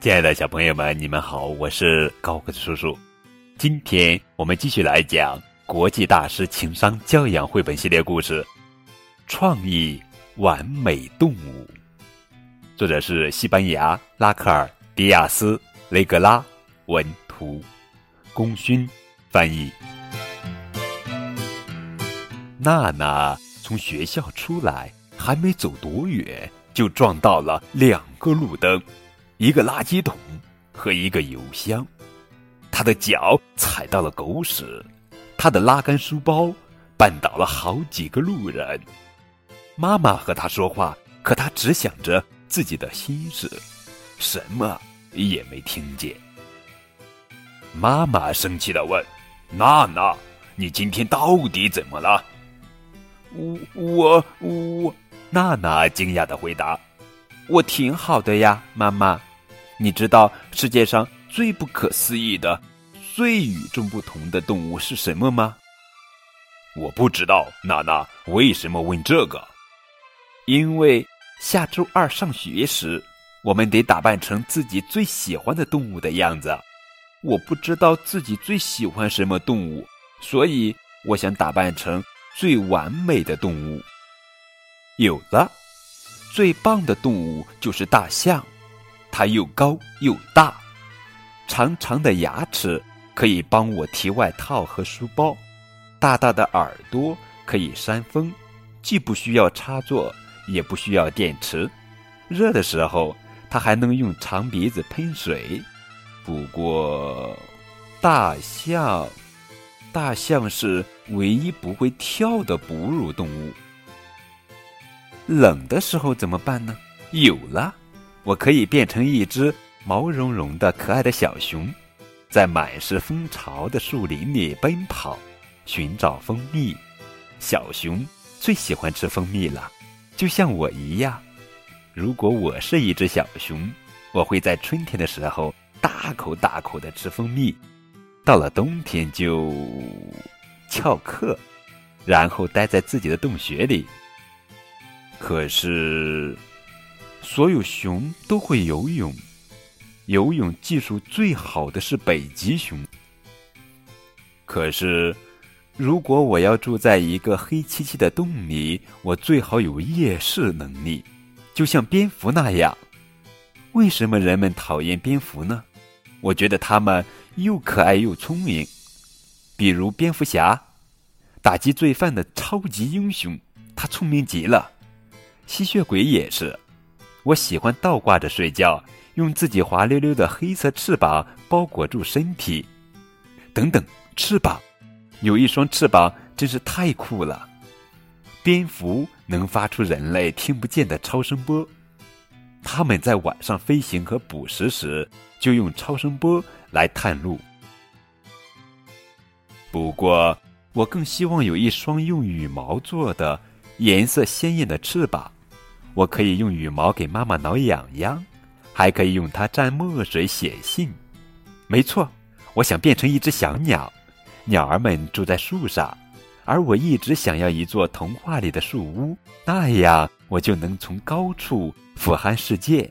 亲爱的小朋友们，你们好，我是高个子叔叔。今天我们继续来讲国际大师情商教养绘本系列故事《创意完美动物》，作者是西班牙拉克尔·迪亚斯·雷格拉文图，功勋翻译。娜娜从学校出来，还没走多远，就撞到了两个路灯。一个垃圾桶和一个邮箱，他的脚踩到了狗屎，他的拉杆书包绊倒了好几个路人。妈妈和他说话，可他只想着自己的心事，什么也没听见。妈妈生气的问：“娜娜，你今天到底怎么了？”我我我，娜娜惊讶的回答：“我挺好的呀，妈妈。”你知道世界上最不可思议的、最与众不同的动物是什么吗？我不知道，娜娜为什么问这个？因为下周二上学时，我们得打扮成自己最喜欢的动物的样子。我不知道自己最喜欢什么动物，所以我想打扮成最完美的动物。有了，最棒的动物就是大象。它又高又大，长长的牙齿可以帮我提外套和书包，大大的耳朵可以扇风，既不需要插座，也不需要电池。热的时候，它还能用长鼻子喷水。不过，大象，大象是唯一不会跳的哺乳动物。冷的时候怎么办呢？有了。我可以变成一只毛茸茸的可爱的小熊，在满是蜂巢的树林里奔跑，寻找蜂蜜。小熊最喜欢吃蜂蜜了，就像我一样。如果我是一只小熊，我会在春天的时候大口大口的吃蜂蜜，到了冬天就翘课，然后待在自己的洞穴里。可是。所有熊都会游泳，游泳技术最好的是北极熊。可是，如果我要住在一个黑漆漆的洞里，我最好有夜视能力，就像蝙蝠那样。为什么人们讨厌蝙蝠呢？我觉得它们又可爱又聪明。比如蝙蝠侠，打击罪犯的超级英雄，他聪明极了。吸血鬼也是。我喜欢倒挂着睡觉，用自己滑溜溜的黑色翅膀包裹住身体。等等，翅膀，有一双翅膀真是太酷了。蝙蝠能发出人类听不见的超声波，它们在晚上飞行和捕食时就用超声波来探路。不过，我更希望有一双用羽毛做的、颜色鲜艳的翅膀。我可以用羽毛给妈妈挠痒痒，还可以用它蘸墨水写信。没错，我想变成一只小鸟，鸟儿们住在树上，而我一直想要一座童话里的树屋，那样我就能从高处俯瞰世界。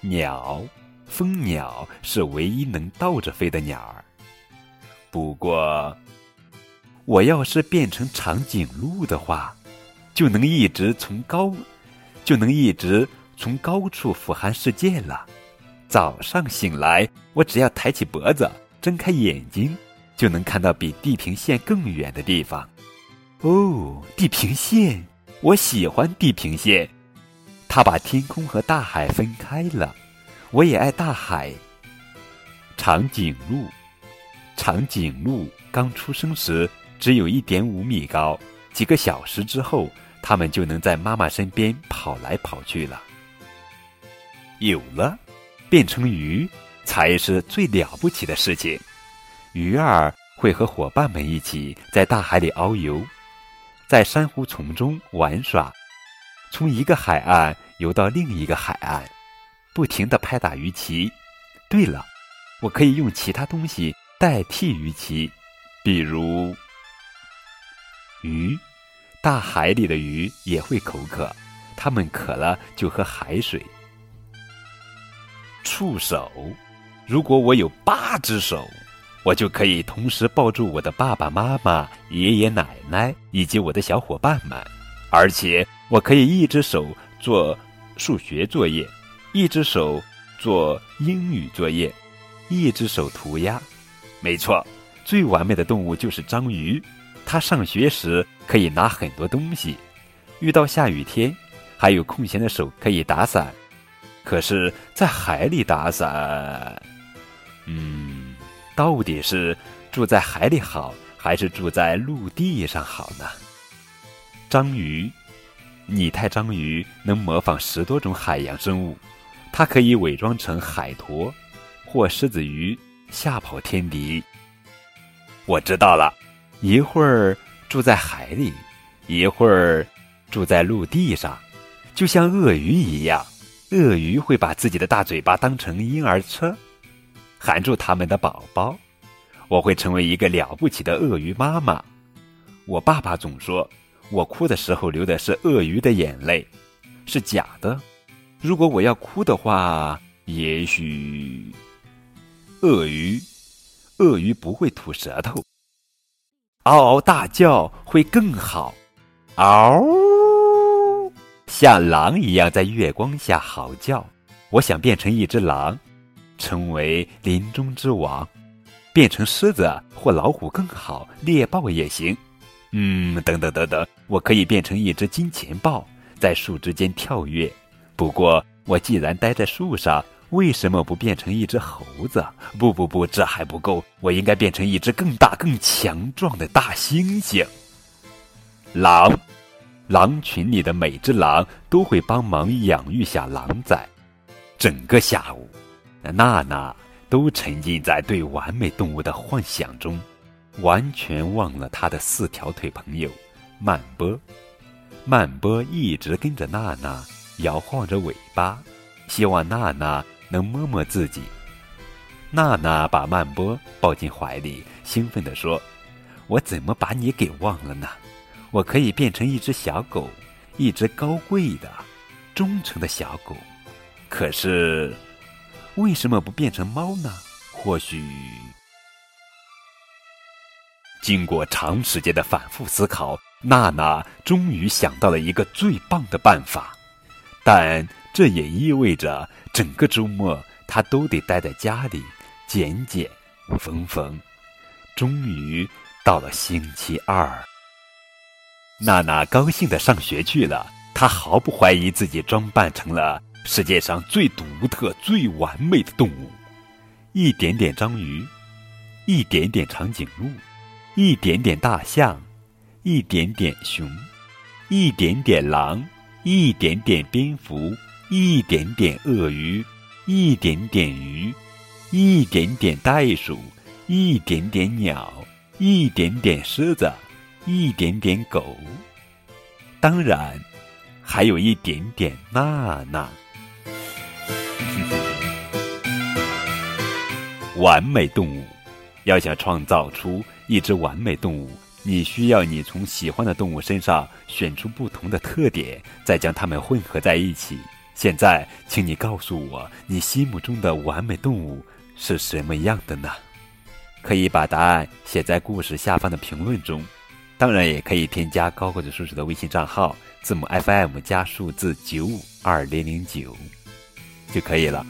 鸟，蜂鸟是唯一能倒着飞的鸟儿。不过，我要是变成长颈鹿的话，就能一直从高。就能一直从高处俯瞰世界了。早上醒来，我只要抬起脖子，睁开眼睛，就能看到比地平线更远的地方。哦，地平线！我喜欢地平线，它把天空和大海分开了。我也爱大海。长颈鹿，长颈鹿刚出生时只有一点五米高，几个小时之后。他们就能在妈妈身边跑来跑去了。有了，变成鱼才是最了不起的事情。鱼儿会和伙伴们一起在大海里遨游，在珊瑚丛中玩耍，从一个海岸游到另一个海岸，不停的拍打鱼鳍。对了，我可以用其他东西代替鱼鳍，比如鱼。大海里的鱼也会口渴，它们渴了就喝海水。触手。如果我有八只手，我就可以同时抱住我的爸爸妈妈、爷爷奶奶以及我的小伙伴们，而且我可以一只手做数学作业，一只手做英语作业，一只手涂鸦。没错，最完美的动物就是章鱼。他上学时可以拿很多东西，遇到下雨天，还有空闲的手可以打伞。可是，在海里打伞，嗯，到底是住在海里好，还是住在陆地上好呢？章鱼，拟态章鱼能模仿十多种海洋生物，它可以伪装成海豚或狮子鱼，吓跑天敌。我知道了。一会儿住在海里，一会儿住在陆地上，就像鳄鱼一样。鳄鱼会把自己的大嘴巴当成婴儿车，含住他们的宝宝。我会成为一个了不起的鳄鱼妈妈。我爸爸总说，我哭的时候流的是鳄鱼的眼泪，是假的。如果我要哭的话，也许鳄鱼，鳄鱼不会吐舌头。嗷嗷大叫会更好，嗷！像狼一样在月光下嚎叫。我想变成一只狼，成为林中之王；变成狮子或老虎更好，猎豹也行。嗯，等等等等，我可以变成一只金钱豹，在树枝间跳跃。不过，我既然待在树上。为什么不变成一只猴子？不不不，这还不够，我应该变成一只更大、更强壮的大猩猩。狼，狼群里的每只狼都会帮忙养育下狼崽。整个下午，娜娜都沉浸在对完美动物的幻想中，完全忘了她的四条腿朋友曼波。曼波一直跟着娜娜，摇晃着尾巴，希望娜娜。能摸摸自己，娜娜把曼波抱进怀里，兴奋地说：“我怎么把你给忘了呢？我可以变成一只小狗，一只高贵的、忠诚的小狗。可是，为什么不变成猫呢？或许……”经过长时间的反复思考，娜娜终于想到了一个最棒的办法，但这也意味着。整个周末，他都得待在家里，剪剪缝缝。终于到了星期二，娜娜高兴的上学去了。她毫不怀疑自己装扮成了世界上最独特、最完美的动物：一点点章鱼，一点点长颈鹿，一点点大象，一点点熊，一点点狼，一点点蝙蝠。一点点鳄鱼，一点点鱼，一点点袋鼠，一点点鸟，一点点狮子，一点点狗，当然，还有一点点娜娜。完美动物，要想创造出一只完美动物，你需要你从喜欢的动物身上选出不同的特点，再将它们混合在一起。现在，请你告诉我，你心目中的完美动物是什么样的呢？可以把答案写在故事下方的评论中，当然也可以添加高个子叔叔的微信账号，字母 FM 加数字九五二零零九就可以了。